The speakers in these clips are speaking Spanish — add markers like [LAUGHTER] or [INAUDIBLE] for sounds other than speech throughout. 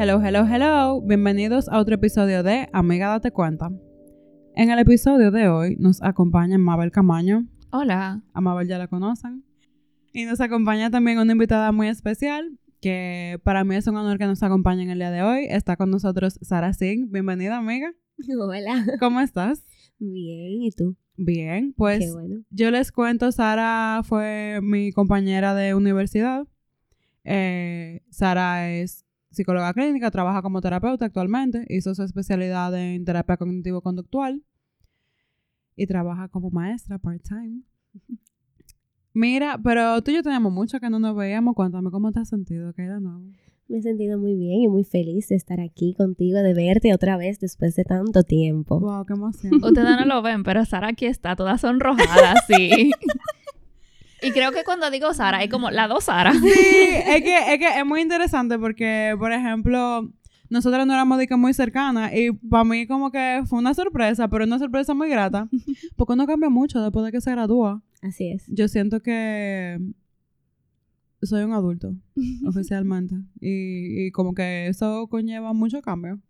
Hello, hello, hello. Bienvenidos a otro episodio de Amiga Date Cuenta. En el episodio de hoy nos acompaña Mabel Camaño. Hola. A Mabel ya la conocen. Y nos acompaña también una invitada muy especial, que para mí es un honor que nos acompañe en el día de hoy. Está con nosotros Sara Singh. Bienvenida, amiga. Hola. ¿Cómo estás? Bien, ¿y tú? Bien, pues Qué bueno. yo les cuento, Sara fue mi compañera de universidad. Eh, Sara es psicóloga clínica, trabaja como terapeuta actualmente, hizo su especialidad en terapia cognitivo-conductual y trabaja como maestra part-time. [LAUGHS] Mira, pero tú y yo teníamos mucho que no nos veíamos. Cuéntame cómo te has sentido, ¿qué hay de nuevo? Me he sentido muy bien y muy feliz de estar aquí contigo, de verte otra vez después de tanto tiempo. Wow, qué emoción. Ustedes no lo ven, pero Sara aquí está toda sonrojada, sí. [LAUGHS] y creo que cuando digo Sara, es como la dos Sara. Sí, [LAUGHS] es que, es que es muy interesante porque, por ejemplo, nosotras no éramos de que muy cercanas y para mí como que fue una sorpresa, pero una sorpresa muy grata, [LAUGHS] porque uno cambia mucho después de que se gradúa. Así es. Yo siento que soy un adulto, [LAUGHS] oficialmente, y, y como que eso conlleva mucho cambio.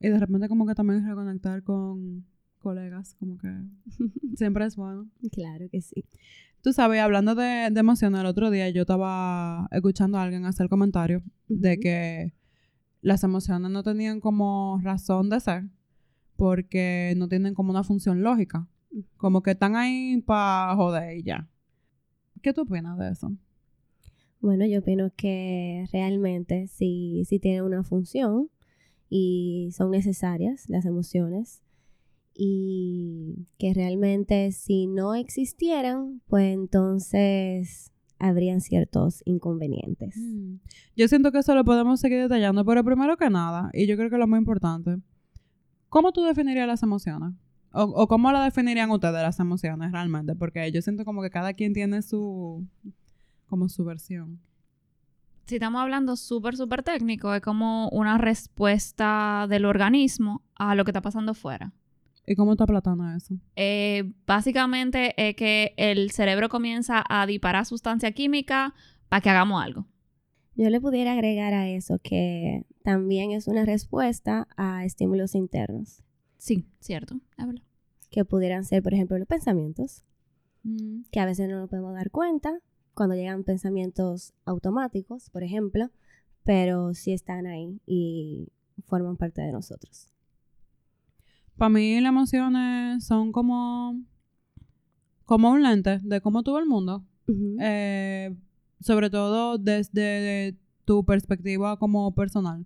Y de repente como que también reconectar con colegas, como que [LAUGHS] siempre es bueno. Claro que sí. Tú sabes, hablando de, de emociones, el otro día yo estaba escuchando a alguien hacer comentario de que las emociones no tenían como razón de ser porque no tienen como una función lógica. Como que están ahí para joder y ya. ¿Qué tú opinas de eso? Bueno, yo opino que realmente sí, sí tienen una función y son necesarias las emociones y que realmente si no existieran, pues entonces habrían ciertos inconvenientes. Mm. Yo siento que eso lo podemos seguir detallando, pero primero que nada, y yo creo que lo más importante, ¿cómo tú definirías las emociones? O, o cómo la definirían ustedes las emociones realmente? Porque yo siento como que cada quien tiene su, como su versión. Si estamos hablando súper, súper técnico, es como una respuesta del organismo a lo que está pasando fuera. ¿Y cómo está Platano eso? Eh, básicamente es que el cerebro comienza a disparar sustancia química para que hagamos algo. Yo le pudiera agregar a eso que también es una respuesta a estímulos internos, Sí, cierto. verdad. que pudieran ser, por ejemplo, los pensamientos, Mm. que a veces no nos podemos dar cuenta cuando llegan pensamientos automáticos, por ejemplo, pero sí están ahí y forman parte de nosotros. Para mí las emociones son como, como un lente de cómo tú ves el mundo. Eh, sobre todo desde tu perspectiva como personal.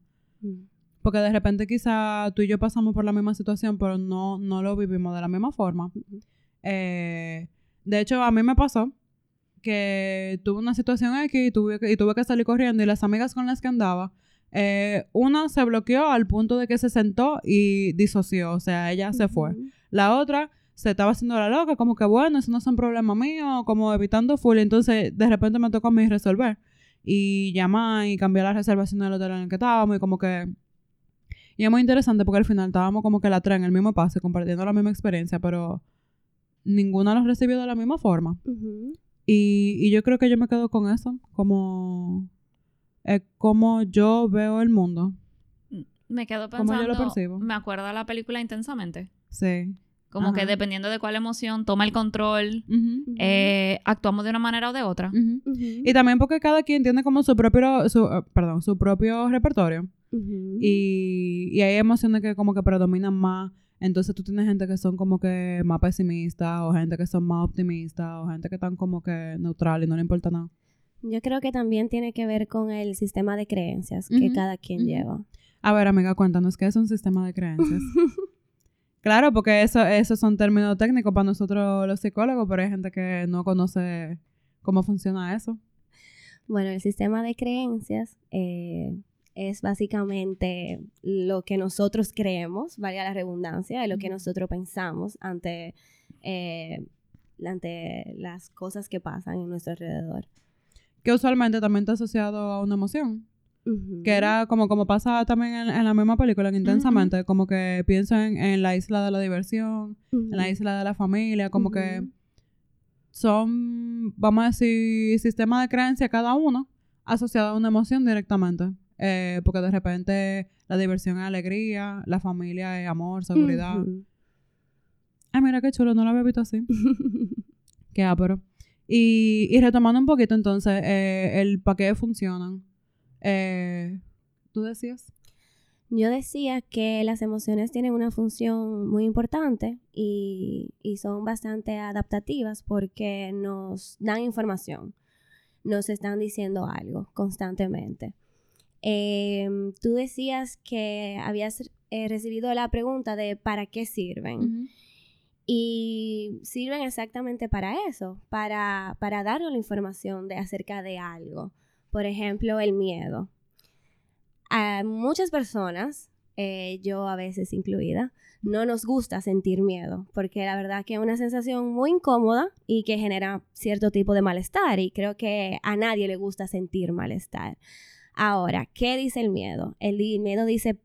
Porque de repente quizá tú y yo pasamos por la misma situación, pero no, no lo vivimos de la misma forma. Eh, de hecho, a mí me pasó que tuve una situación X y tuve y tuve que salir corriendo y las amigas con las que andaba, eh, una se bloqueó al punto de que se sentó y disoció, o sea, ella se fue. La otra se estaba haciendo la loca, como que bueno, eso no es un problema mío, como evitando full. Entonces, de repente me tocó a mí resolver y llamar y cambiar la reservación del hotel en el que estábamos y como que... Y es muy interesante porque al final estábamos como que la tres en el mismo pase, compartiendo la misma experiencia, pero ninguna lo recibió de la misma forma. Ujú. Y, y yo creo que yo me quedo con eso, como... Es como yo veo el mundo. Me quedo Como yo pensando, lo percibo. me acuerdo de la película Intensamente. Sí. Como que dependiendo de cuál emoción toma el control, eh, actuamos de una manera o de otra. Y también porque cada quien tiene como su propio, su, eh, perdón, su propio repertorio. Y, y hay emociones que como que predominan más. Entonces tú tienes gente que son como que más pesimistas, o gente que son más optimistas, o gente que están como que neutral y no le importa nada. Yo creo que también tiene que ver con el sistema de creencias que cada quien lleva. A ver, amiga, cuéntanos, ¿qué es un sistema de creencias? [LAUGHS] claro, porque eso, esos son términos técnicos para nosotros los psicólogos, pero hay gente que no conoce cómo funciona eso. Bueno, el sistema de creencias eh, es básicamente lo que nosotros creemos, valga la redundancia, de lo que nosotros pensamos ante, eh, ante las cosas que pasan en nuestro alrededor. Que usualmente también está asociado a una emoción. Que era como, como pasa también en, en la misma película, en Intensamente, como que pienso en, en la isla de la diversión, en la isla de la familia, como que son, vamos a decir, sistemas de creencia cada uno asociado a una emoción directamente. Eh, porque de repente la diversión es alegría, la familia es amor, seguridad. Ay, mira qué chulo, no lo había visto así. [LAUGHS] qué ápero. Y, y retomando un poquito, entonces, eh, el para qué funcionan. Eh, ¿Tú decías? Yo decía que las emociones tienen una función muy importante y, y son bastante adaptativas porque nos dan información, nos están diciendo algo constantemente. Em, tú decías que habías eh, recibido la pregunta de ¿para qué sirven? Y sirven exactamente para eso, para, para darnos la información de, acerca de algo. Por ejemplo, el miedo. A muchas personas, eh, yo a veces incluida, no nos gusta sentir miedo, porque la verdad que es una sensación muy incómoda y que genera cierto tipo de malestar, y creo que a nadie le gusta sentir malestar. Ahora, ¿qué dice el miedo? El miedo dice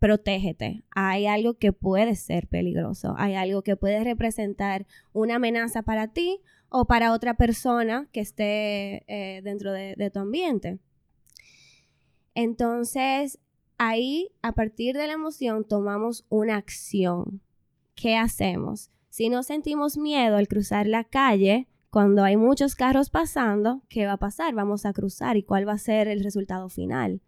protégete. Hay algo que puede ser peligroso, hay algo que puede representar una amenaza para ti o para otra persona que esté eh, dentro de, de tu ambiente. Entonces, ahí, a partir de la emoción, tomamos una acción. ¿Qué hacemos? Si no sentimos miedo al cruzar la calle, cuando hay muchos carros pasando, ¿qué va a pasar? Vamos a cruzar y cuál va a ser el resultado final.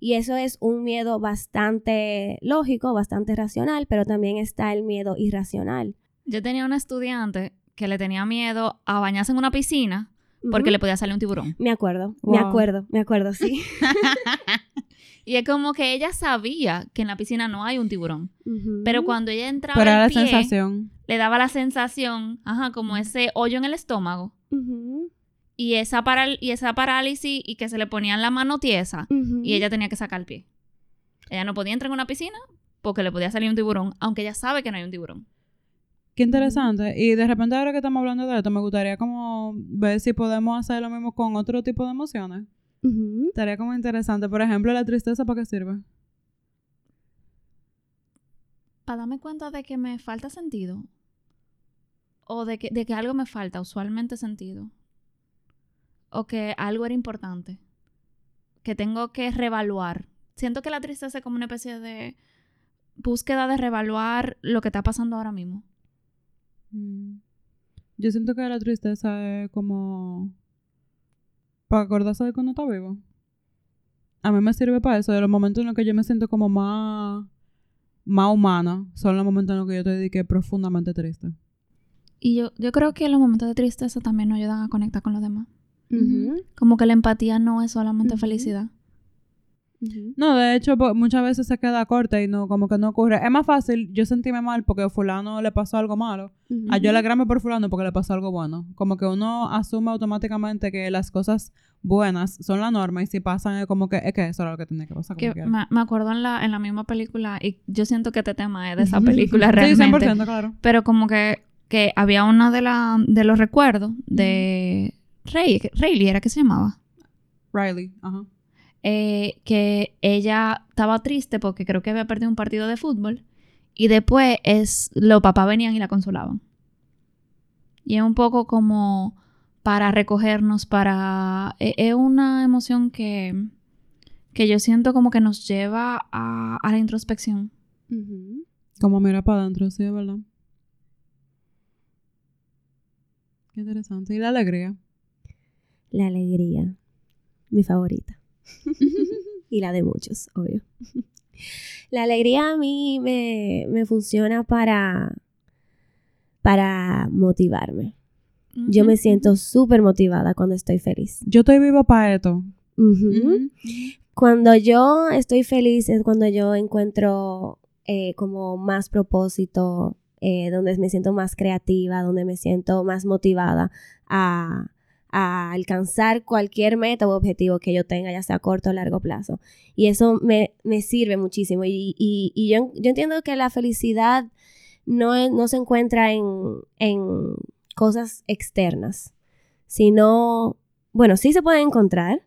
Y eso es un miedo bastante lógico, bastante racional, pero también está el miedo irracional. Yo tenía una estudiante que le tenía miedo a bañarse en una piscina porque le podía salir un tiburón. Me acuerdo, me acuerdo, me acuerdo, sí. [LAUGHS] Y es como que ella sabía que en la piscina no hay un tiburón. Pero cuando ella entraba Pero era la pie, sensación. le daba la sensación, ajá, como ese hoyo en el estómago. Ujú, Y esa, paral- y esa parálisis y que se le ponían la mano tiesa y ella tenía que sacar el pie. Ella no podía entrar en una piscina porque le podía salir un tiburón, aunque ella sabe que no hay un tiburón. Qué interesante. Y de repente ahora que estamos hablando de esto, me gustaría como ver si podemos hacer lo mismo con otro tipo de emociones. Estaría como interesante. Por ejemplo, la tristeza, ¿para qué sirve? Para darme cuenta de que me falta sentido. O de que, de que algo me falta, usualmente sentido. O que algo era importante. Que tengo que revaluar. Siento que la tristeza es como una especie de búsqueda de revaluar lo que está pasando ahora mismo. Mm. Yo siento que la tristeza es como... Para acordarse de cuando está vivo. A mí me sirve para eso. De los momentos en los que yo me siento como más... Más humana. Son los momentos en los que yo te dediqué profundamente triste. Y yo, yo creo que los momentos de tristeza también nos ayudan a conectar con los demás. Como que la empatía no es solamente felicidad. No, de hecho, muchas veces se queda corta y no, como que no ocurre. Es más fácil yo sentirme mal porque a fulano le pasó algo malo. A yo alegrarme por fulano porque le pasó algo bueno. Como que uno asume automáticamente que las cosas buenas son la norma y si pasan es como que es que eso era lo que tenía que pasar. como Que me, me acuerdo en la, en la misma película, y yo siento que este tema es de esa película Sí, realmente. 100%, claro. Pero como que, que había uno de, la, de los recuerdos de Rey, Rayleigh era que se llamaba. Riley, ajá. eh, que ella estaba triste porque creo que había perdido un partido de fútbol y después es los papás venían y la consolaban. Y es un poco como para recogernos, para... e- Es una emoción que, que yo siento como que nos lleva a, a la introspección. Como mira para adentro, sí, verdad. Qué interesante. Y la alegría. La alegría, mi favorita. [LAUGHS] y la de muchos, obvio. La alegría a mí me, me funciona para, para motivarme. Yo me siento súper motivada cuando estoy feliz. Yo estoy viva para esto. Cuando yo estoy feliz es cuando yo encuentro eh, como más propósito, eh, donde me siento más creativa, donde me siento más motivada a, a alcanzar cualquier meta o objetivo que yo tenga, ya sea corto o largo plazo. Y eso me, me sirve muchísimo. Y, y- y yo, yo entiendo que la felicidad no, no se encuentra en, en cosas externas, sino, bueno, sí se puede encontrar,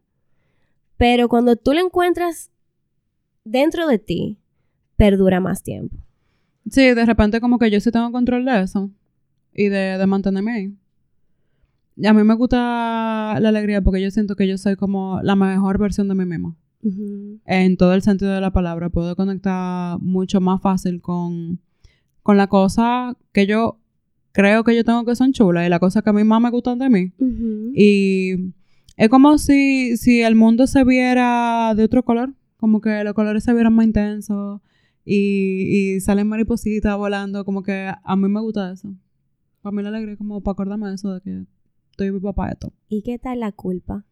pero cuando tú la encuentras dentro de ti, perdura más tiempo. Sí, de repente como que yo sí tengo control de eso. Y de, de mantenerme ahí. A mí me gusta la alegría porque yo siento que yo soy como la mejor versión de mí misma. Ujú. en todo el sentido de la palabra. Puedo conectar mucho más fácil con, con la cosa que yo creo que yo tengo que son chulas y la cosa que a mí más me gustan de mí. Y es como si, si el mundo se viera de otro color, como que los colores se vieran más intensos y, y salen maripositas volando, como que a mí me gusta eso. Para mí la alegría es como para acordarme de eso, de que estoy viva para esto. ¿Y qué tal la culpa?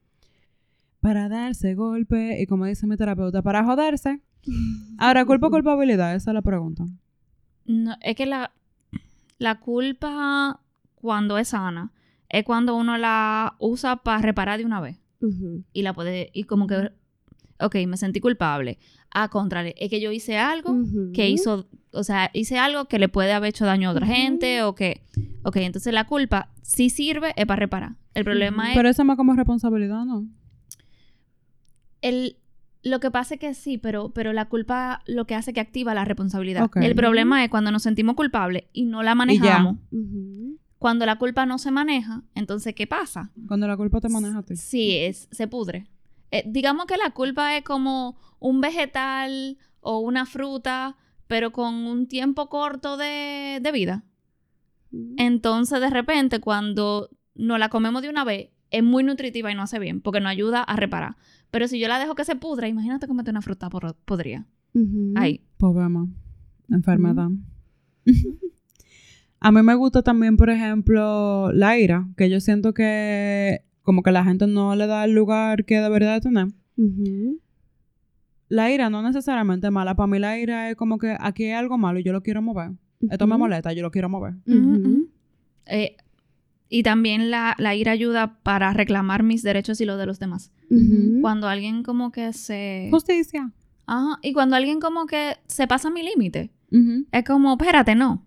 Para darse golpe y como dice mi terapeuta, para joderse. Ahora, culpa o culpabilidad, esa es la pregunta. No, es que la, la culpa cuando es sana es cuando uno la usa para reparar de una vez y la puede y como que ok me sentí culpable a contrario es que yo hice algo que hizo o sea hice algo que le puede haber hecho daño a otra gente o que ok entonces la culpa sí sirve es para reparar el problema es Pero eso es más como responsabilidad, ¿no? el lo que pasa es que sí, pero, pero la culpa lo que hace que activa la responsabilidad. El problema es cuando nos sentimos culpables y no la manejamos. Cuando la culpa no se maneja, entonces, ¿qué pasa? Cuando la culpa te maneja a ti. Sí, es, se pudre. Eh, digamos que la culpa es como un vegetal o una fruta, pero con un tiempo corto de, de vida. Entonces, de repente, cuando nos la comemos de una vez, es muy nutritiva y no hace bien, porque nos ayuda a reparar. Pero si yo la dejo que se pudra, imagínate comerte una fruta por- podría. Ujú. Ahí. Problema. Enfermedad. [LAUGHS] a mí me gusta también, por ejemplo, la ira, que yo siento que como que la gente no le da el lugar que debería de tener. Ujú. La ira no necesariamente es mala. Para mí la ira es como que aquí hay algo malo y yo lo quiero mover. Esto me molesta, yo lo quiero mover. Eh, y también la, la ira ayuda para reclamar mis derechos y los de los demás. Cuando alguien como que se... Justicia. Ajá, y cuando alguien como que se pasa mi límite, es como, espérate, no.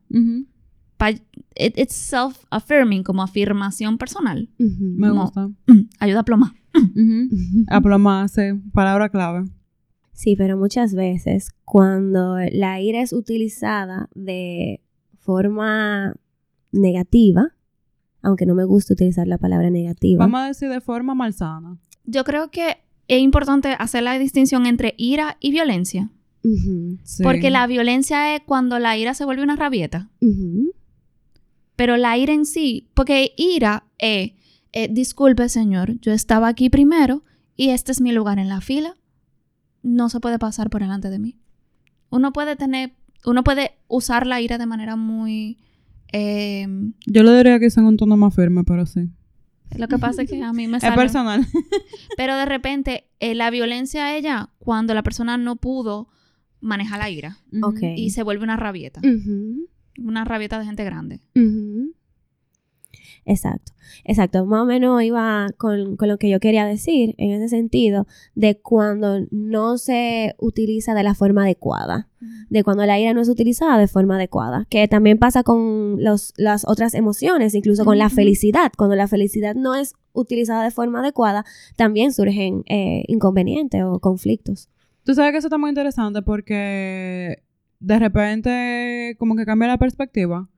It- it's self-affirming, como afirmación personal. Me Como- gusta. Ayuda a plomar. Aplomar, sí. Palabra clave. Sí, pero muchas veces cuando la ira es utilizada de forma negativa, aunque no me gusta utilizar la palabra negativa. Vamos a decir de forma malsana. Yo creo que es importante hacer la distinción entre ira y violencia. Sí. Porque la violencia es cuando la ira se vuelve una rabieta. ujú, Pero la ira en sí, porque ira es, eh, disculpe señor, yo estaba aquí primero y este es mi lugar en la fila. No se puede pasar por delante de mí. Uno puede tener, uno puede usar la ira de manera muy... eh, Yo lo diría que es en un tono más firme, pero sí. lo que pasa es que a mí me [LAUGHS] Es sale... personal. [LAUGHS] Pero de repente, eh, la violencia ella, cuando la persona no pudo manejar la ira Ok. y se vuelve una rabieta. Una rabieta de gente grande. ujú. Exacto, exacto. Más o menos iba con, con lo que yo quería decir en ese sentido de cuando no se utiliza de la forma adecuada. de cuando la ira no es utilizada de forma adecuada, que también pasa con los, las otras emociones, incluso con la felicidad. Cuando la felicidad no es utilizada de forma adecuada, también surgen eh, inconvenientes o conflictos. Tú sabes que eso está muy interesante porque de repente como que cambia la perspectiva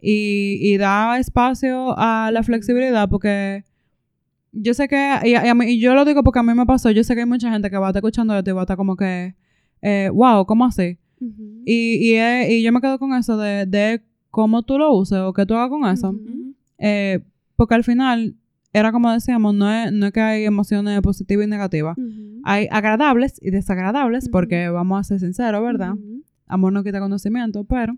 y, y da espacio a la flexibilidad porque yo sé que, y, a- mí- y yo lo digo porque a mí me pasó, yo sé que hay mucha gente que va a estar escuchando esto y va a estar como que, eh, wow, ¿cómo así? Y, y, y yo me quedo con eso de, de cómo tú lo uses o qué tú hagas con eso. Eh, porque al final, era como decíamos, no es, no es que hay emociones positivas y negativas. Hay agradables y desagradables, porque vamos a ser sinceros, ¿verdad? Amor no quita conocimiento, pero...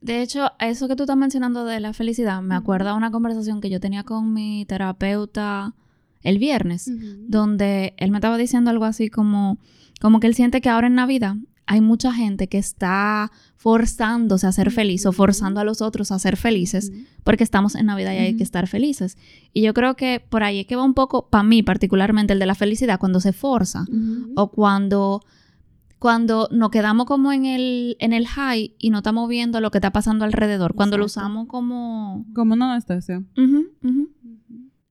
De hecho, eso que tú estás mencionando de la felicidad, me acuerda una conversación que yo tenía con mi terapeuta el viernes, donde él me estaba diciendo algo así como, como que él siente que ahora en Navidad hay mucha gente que está forzándose a ser feliz o forzando a los otros a ser felices porque estamos en Navidad y hay que estar felices. Y yo creo que por ahí es que va un poco, para mí particularmente, el de la felicidad, cuando se forza o cuando, cuando nos quedamos como en el, en el high y no estamos viendo lo que está pasando alrededor, cuando lo usamos como... Como una anestesia.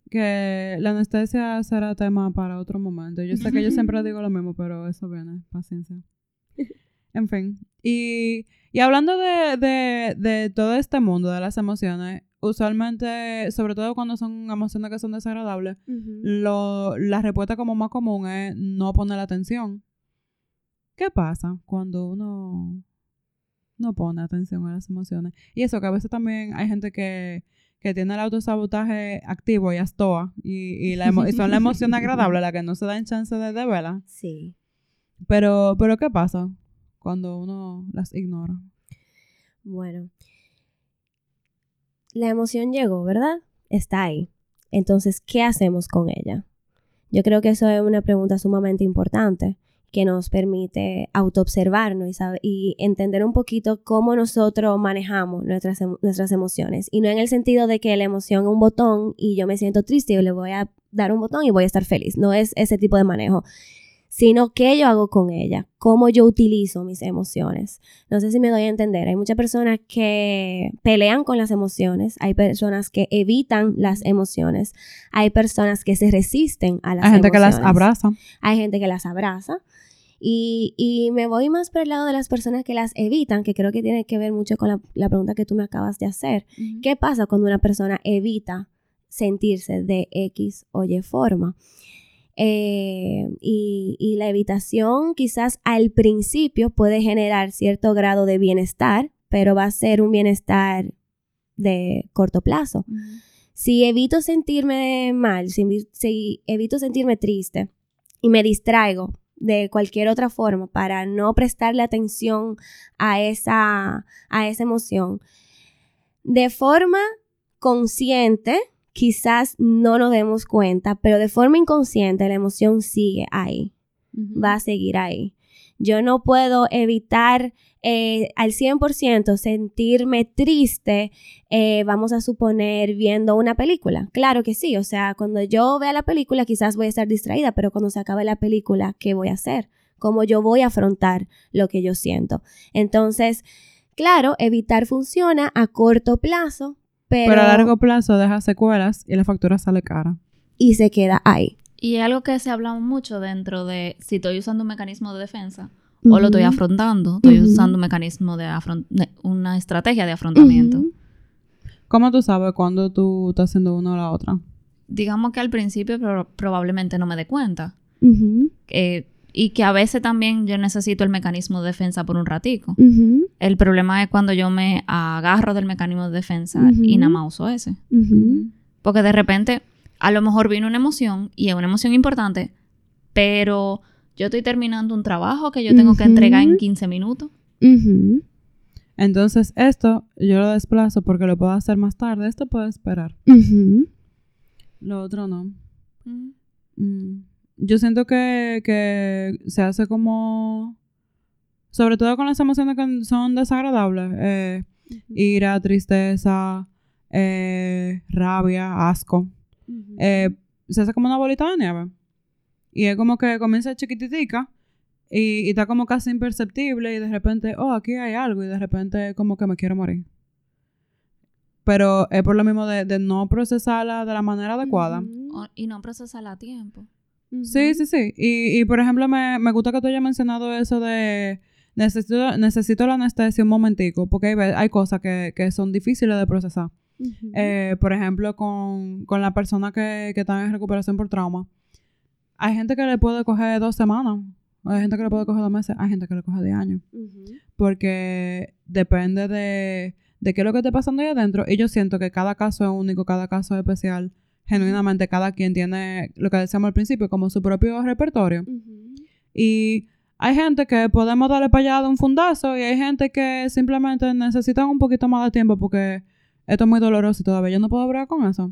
Que la anestesia será tema para otro momento. Yo sé que yo [LAUGHS] siempre digo lo mismo, pero eso viene. Paciencia. [LAUGHS] En fin. Y, y hablando de, de, de todo este mundo de las emociones, usualmente, sobre todo cuando son emociones que son desagradables, lo, la respuesta como más común es no poner atención. ¿Qué pasa cuando uno no pone atención a las emociones? Y eso que a veces también hay gente que, que tiene el autosabotaje activo y astoa y, y, la y son las emociones agradables las que no se dan chance de, de verlas. Sí. Pero, pero ¿qué pasa cuando uno las ignora? Bueno. La emoción llegó, ¿verdad? Está ahí. Entonces, ¿qué hacemos con ella? Yo creo que eso es una pregunta sumamente importante que nos permite autoobservarnos y, y entender un poquito cómo nosotros manejamos nuestras, nuestras emociones. Y no en el sentido de que la emoción es un botón y yo me siento triste y le voy a dar un botón y voy a estar feliz. No es ese tipo de manejo, sino qué yo hago con ella, cómo yo utilizo mis emociones. No sé si me doy a entender. Hay muchas personas que pelean con las emociones, hay personas que evitan las emociones, hay personas que se resisten a las Hay gente que las emociones. abraza. Hay gente que las abraza. Y, y me voy más por el lado de las personas que las evitan, que creo que tiene que ver mucho con la, la pregunta que tú me acabas de hacer. ¿Qué pasa cuando una persona evita sentirse de X o Y forma? Eh, y, y la evitación quizás al principio puede generar cierto grado de bienestar, pero va a ser un bienestar de corto plazo. Si evito sentirme mal, si, si evito sentirme triste y me distraigo de cualquier otra forma para no prestarle atención a esa, a esa emoción, de forma consciente, quizás no nos demos cuenta, pero de forma inconsciente la emoción sigue ahí va a seguir ahí. Yo no puedo evitar eh, al 100% sentirme triste, eh, vamos a suponer, viendo una película. Claro que sí, o sea, cuando yo vea la película quizás voy a estar distraída, pero cuando se acabe la película, ¿qué voy a hacer? ¿Cómo yo voy a afrontar lo que yo siento? Entonces, claro, evitar funciona a corto plazo, pero, Pero, a largo plazo deja secuelas y la factura sale cara. y se queda ahí. Y algo que se habla mucho dentro de si estoy usando un mecanismo de defensa o lo estoy afrontando, estoy usando un mecanismo de, de- una estrategia de afrontamiento. ¿Cómo tú sabes cuándo tú estás haciendo una o la otra? Digamos que al principio pro- probablemente no me dé cuenta. Eh, y que a veces también yo necesito el mecanismo de defensa por un ratico. El problema es cuando yo me agarro del mecanismo de defensa y nada más uso ese. Porque de repente, a lo mejor vino una emoción y es una emoción importante, pero yo estoy terminando un trabajo que yo tengo que entregar en 15 minutos. Entonces, esto yo lo desplazo porque lo puedo hacer más tarde. Esto puede esperar. Lo otro no. Mm. Yo siento que, que se hace como... Sobre todo con las emociones que son desagradables. eh, ira, tristeza, eh, rabia, asco. eh, se hace como una bolita de nieve. Y es como que comienza chiquititica y, y está como casi imperceptible y de repente, oh, aquí hay algo y de repente como que me quiero morir. Pero es por lo mismo de, de no procesarla de la manera adecuada. O- y no procesarla a tiempo. Sí, sí, sí. Y, y por ejemplo, me, me gusta que tú hayas mencionado eso de necesito, necesito la anestesia un momentico, porque hay, hay cosas que, que son difíciles de procesar. Eh, por ejemplo, con, con la persona que, que está en recuperación por trauma. Hay gente que le puede coger dos semanas, hay gente que le puede coger dos meses, hay gente que le coge de años. Porque depende de, de qué es lo que esté pasando ahí adentro. Y yo siento que cada caso es único, cada caso es especial. Genuinamente, cada quien tiene lo que decíamos al principio, como su propio repertorio. Y hay gente que podemos darle para allá de un fundazo y hay gente que simplemente necesitan un poquito más de tiempo porque esto es muy doloroso y todavía yo no puedo hablar con eso.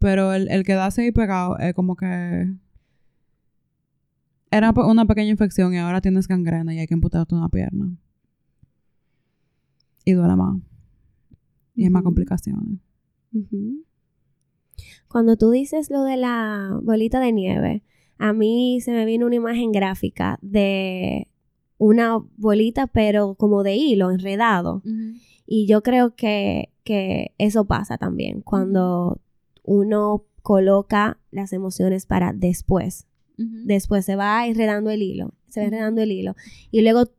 Pero el, el quedarse ahí pegado es como que era una pequeña infección y ahora tienes gangrena y hay que amputarte una pierna. Y duele más. Y hay más complicaciones. Ujú. Cuando tú dices lo de la bolita de nieve, a mí se me vino una imagen gráfica de una bolita, pero como de hilo, enredado. Y yo creo que, que eso pasa también cuando uno coloca las emociones para después. Después se va enredando el hilo, se va enredando el hilo. Y luego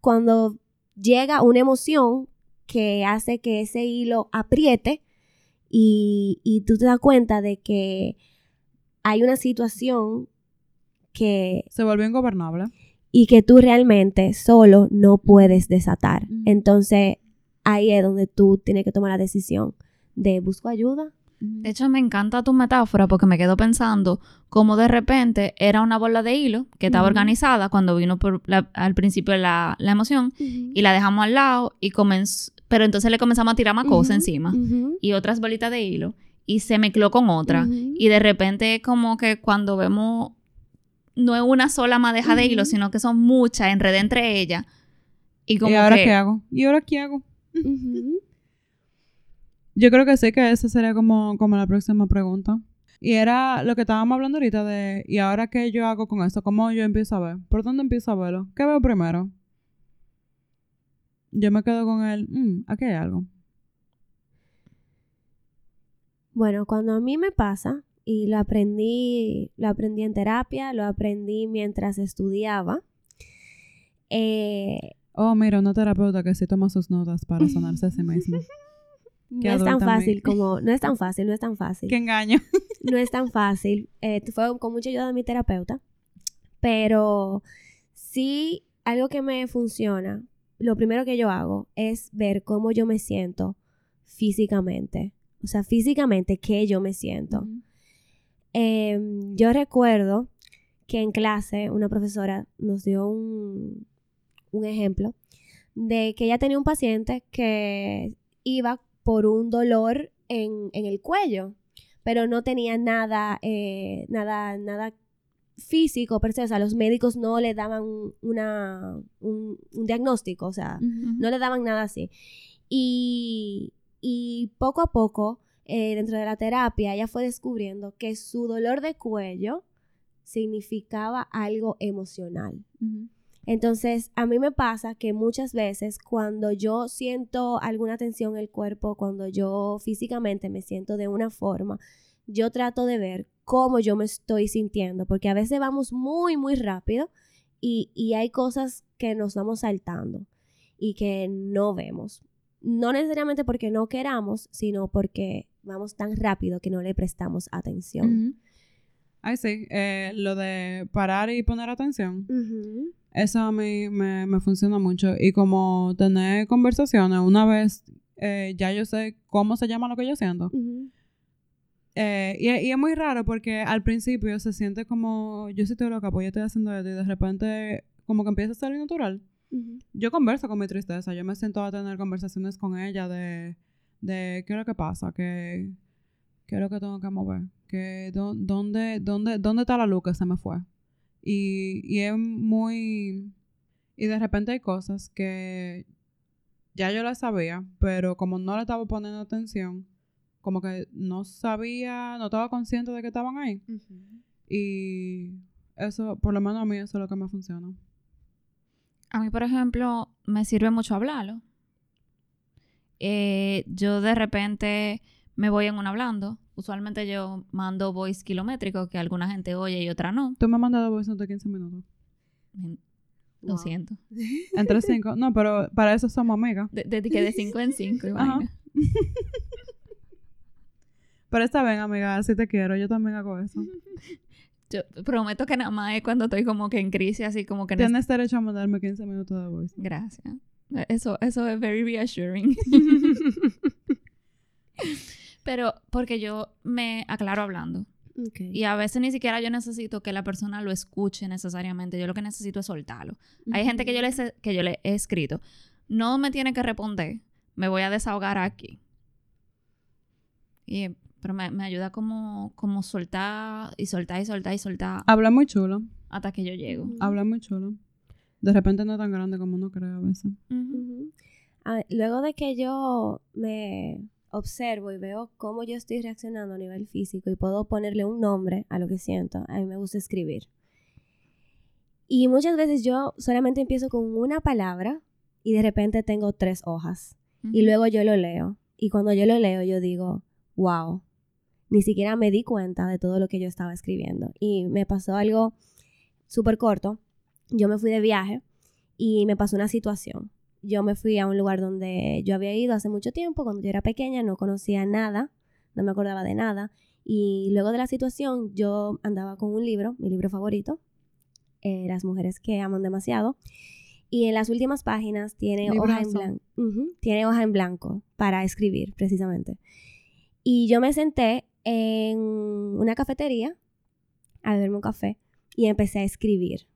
cuando llega una emoción, que hace que ese hilo apriete y, y tú te das cuenta de que hay una situación que Se volvió ingobernable. y que tú realmente solo no puedes desatar. Entonces, ahí es donde tú tienes que tomar la decisión de busco ayuda. De hecho, me encanta tu metáfora porque me quedo pensando cómo de repente era una bola de hilo que estaba organizada cuando vino por la- al principio la, la emoción y la dejamos al lado y comenzó, pero entonces le comenzamos a tirar más cosas encima y otras bolitas de hilo y se mezcló con otra y de repente como que cuando vemos no es una sola madeja de hilo, sino que son muchas enredé entre ellas y como ¿Y ahora que qué hago? ¿Y ahora qué hago? Yo creo que sí, que esa sería como, como la próxima pregunta. Y era lo que estábamos hablando ahorita de, ¿y ahora qué yo hago con esto? ¿Cómo yo empiezo a ver? ¿Por dónde empiezo a verlo? ¿Qué veo primero? Yo me quedo con el, "Mm, aquí hay algo. Bueno, cuando a mí me pasa, y lo aprendí, lo aprendí en terapia, lo aprendí mientras estudiaba, eh, Oh, mira, una terapeuta que sí toma sus notas para [LAUGHS] sanarse a sí mismo. no es tan fácil como, no es tan fácil, no es tan fácil. ¡Qué engaño! [LAUGHS] no es tan fácil. Eh, fue con mucha ayuda de mi terapeuta. Pero sí, algo que me funciona, lo primero que yo hago es ver cómo yo me siento físicamente. O sea, físicamente, qué yo me siento. Em, yo recuerdo que en clase una profesora nos dio un, un ejemplo de que ella tenía un paciente que iba por un dolor en, en el cuello, pero no tenía nada, eh, nada, nada físico per se. O sea, los médicos no le daban una, un, un diagnóstico, o sea, no le daban nada así. Y, y poco a poco, eh, dentro de la terapia, ella fue descubriendo que su dolor de cuello significaba algo emocional. Entonces, a mí me pasa que muchas veces cuando yo siento alguna tensión en el cuerpo, cuando yo físicamente me siento de una forma, yo trato de ver cómo yo me estoy sintiendo, porque a veces vamos muy, muy rápido y, y hay cosas que nos vamos saltando y que no vemos. No necesariamente porque no queramos, sino porque vamos tan rápido que no le prestamos atención. Ay, sí, eh, lo de parar y poner atención. Eso a mí me, me funciona mucho. Y como tener conversaciones, una vez eh, ya yo sé cómo se llama lo que yo siento. Eh, y, y es muy raro porque al principio se siente como, yo sí estoy loca, pues yo estoy haciendo esto y de repente como que empieza a salir natural. Yo converso con mi tristeza, yo me siento a tener conversaciones con ella de, de qué es lo que pasa, que, qué es lo que tengo que mover, que dó- dónde, dónde, dónde está la luz que se me fue. Y, y es muy... Y de repente hay cosas que ya yo las sabía, pero como no le estaba poniendo atención, como que no sabía, no estaba consciente de que estaban ahí. Y eso, por lo menos a mí, eso es lo que me funciona. A mí, por ejemplo, me sirve mucho hablarlo. Eh, yo de repente me voy en un hablando. Usualmente yo mando voice kilométrico que alguna gente oye y otra no. Tú me has mandado voice note de 15 minutos. Lo Wow. siento. Entre 5. No, pero para eso somos amigas. De, de, que de 5 en 5. [LAUGHS] Pero está bien, amiga, si te quiero, yo también hago eso. [LAUGHS] Yo prometo que nada más es cuando estoy como que en crisis, así como que... Tienes derecho a mandarme 15 minutos de voice. Gracias. Eso, eso es very reassuring. [LAUGHS] Pero porque yo me aclaro hablando. Y a veces ni siquiera yo necesito que la persona lo escuche necesariamente. Yo lo que necesito es soltarlo. Hay gente que yo, le, he- que yo le he escrito. No me tiene que responder. Me voy a desahogar aquí. Y, pero me, me ayuda como, como soltar y soltar y soltar y soltar Habla muy chulo. hasta que yo llego. Habla muy chulo. De repente no es tan grande como uno cree a veces. A- luego de que yo me observo y veo cómo yo estoy reaccionando a nivel físico y puedo ponerle un nombre a lo que siento, a mí me gusta escribir. Y muchas veces yo solamente empiezo con una palabra y de repente tengo tres hojas. Y luego yo lo leo. Y cuando yo lo leo, yo digo, wow, ni siquiera me di cuenta de todo lo que yo estaba escribiendo. Y me pasó algo súper corto. Yo me fui de viaje y me pasó una situación yo me fui a un lugar donde yo había ido hace mucho tiempo, cuando yo era pequeña, no conocía nada, no me acordaba de nada. Y luego de la situación, yo andaba con un libro, mi libro favorito, eh, Las mujeres que aman demasiado. Y en las últimas páginas tiene hoja en tiene hoja en blanco para escribir, precisamente. Y yo me senté en una cafetería a beberme un café y empecé a escribir.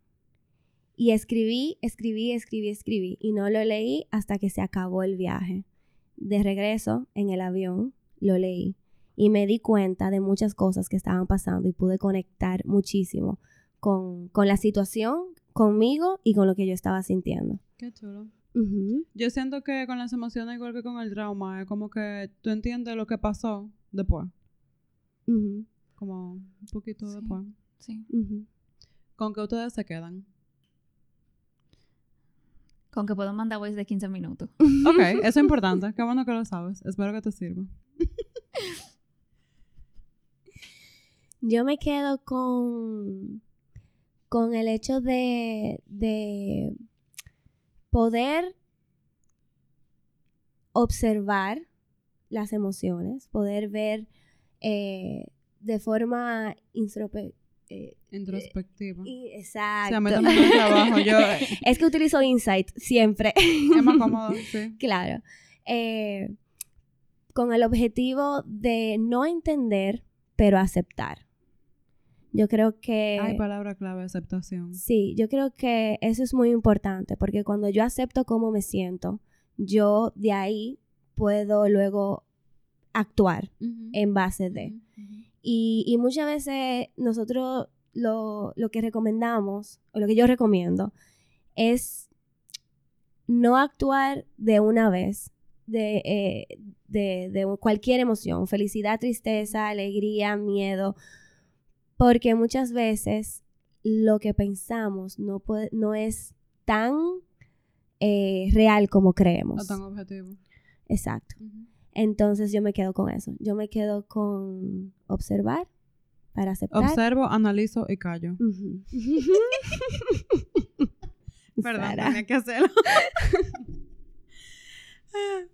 Y escribí, escribí, escribí, escribí. Y no lo leí hasta que se acabó el viaje. De regreso, en el avión, lo leí. Y me di cuenta de muchas cosas que estaban pasando y pude conectar muchísimo con, con la situación, conmigo y con lo que yo estaba sintiendo. Qué chulo. Yo siento que con las emociones, igual que con el trauma, es como que tú entiendes lo que pasó después. Como un poquito Sí. después. Sí. Con que ustedes se quedan. Con que puedo mandar voice de 15 minutos. [LAUGHS] Ok, eso es importante. Qué bueno que lo sabes. Espero que te sirva. [LAUGHS] Yo me quedo con, con el hecho de, de poder observar las emociones, poder ver eh, de forma eh, Introspectiva. exacto. a mí también me trabajo. Yo, [LAUGHS] es que utilizo Insight siempre. es más [LAUGHS] cómodo, sí. Claro. Eh, con el objetivo de no entender, pero aceptar. Yo creo que... Hay palabra clave, aceptación. Sí, yo creo que eso es muy importante porque cuando yo acepto cómo me siento, yo de ahí puedo luego actuar en base de. Y, y muchas veces nosotros lo, lo que recomendamos, o lo que yo recomiendo, es no actuar de una vez, de, eh, de, de cualquier emoción, felicidad, tristeza, alegría, miedo, porque muchas veces lo que pensamos no, puede, no es tan eh, real como O creemos. tan objetivo. Exacto. Entonces yo me quedo con eso. Yo me quedo con observar para aceptar. Observo, analizo y callo. [LAUGHS] Perdón, tenía que hacerlo. [LAUGHS]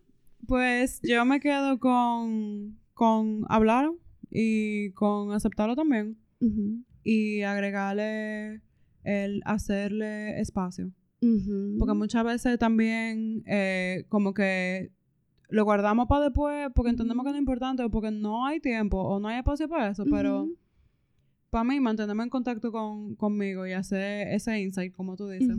pues yo me quedo con, con hablar y con aceptarlo también. Y agregarle el hacerle espacio. Porque muchas veces también eh, como que lo guardamos para después porque entendemos que no es importante o porque no hay tiempo o no hay espacio para eso. Pero para mí mantenerme en contacto con, conmigo y hacer ese insight, como tú dices,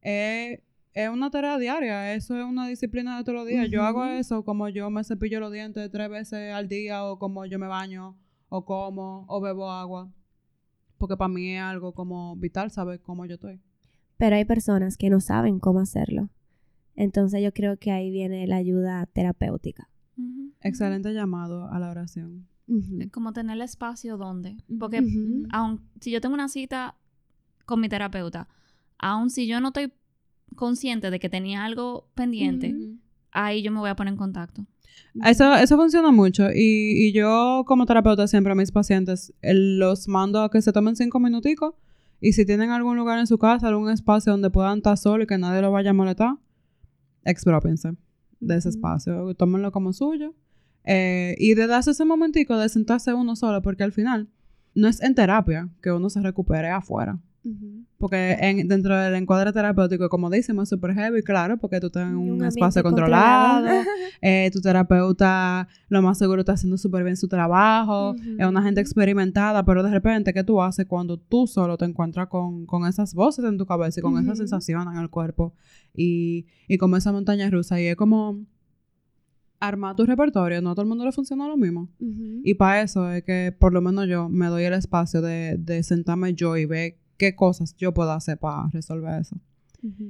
es, es una tarea diaria. Eso es una disciplina de todos los días. Yo hago eso como yo me cepillo los dientes tres veces al día o como yo me baño o como o bebo agua. Porque para mí es algo como vital saber cómo yo estoy. Pero hay personas que no saben cómo hacerlo. Entonces yo creo que ahí viene la ayuda terapéutica. Excelente llamado a la oración. Es Como tener el espacio donde. Porque Ujú. aun, si yo tengo una cita con mi terapeuta, aun si yo no estoy consciente de que tenía algo pendiente, ahí yo me voy a poner en contacto. Eso, eso funciona mucho y, y yo como terapeuta siempre a mis pacientes eh, los mando a que se tomen cinco minuticos y si tienen algún lugar en su casa, algún espacio donde puedan estar solos y que nadie los vaya a molestar, expropiense de ese espacio, tómenlo como suyo eh, y de darse ese momentico de sentarse uno solo porque al final no es en terapia que uno se recupere afuera. Porque en, dentro del encuadre terapéutico, como decimos, es súper heavy, claro, porque tú estás en un, espacio controlado, [LAUGHS] eh, tu terapeuta lo más seguro está haciendo súper bien su trabajo, es una gente experimentada, pero de repente, ¿qué tú haces cuando tú solo te encuentras con, con esas voces en tu cabeza y con esa Ujú. sensación en el cuerpo y, y como esa montaña rusa? Y es como armar tu repertorio, no a todo el mundo le funciona lo mismo. Y para eso es que por lo menos yo me doy el espacio de, de sentarme yo y ver qué cosas yo puedo hacer para resolver eso.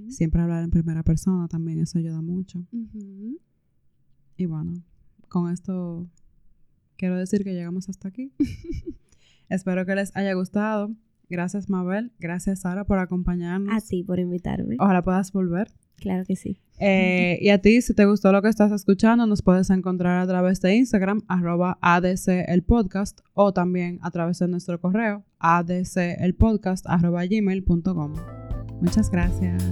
Siempre hablar en primera persona también, eso ayuda mucho. Y bueno, con esto quiero decir que llegamos hasta aquí. [LAUGHS] Espero que les haya gustado. Gracias Mabel, gracias Sara por acompañarnos. A ti por invitarme. Ojalá puedas volver. Claro que sí. Eh, y a ti, si te gustó lo que estás escuchando, nos puedes encontrar a través de Instagram, arroba ADC el podcast, o también a través de nuestro correo, adcelpodcast, arroba gmail.com. Muchas gracias.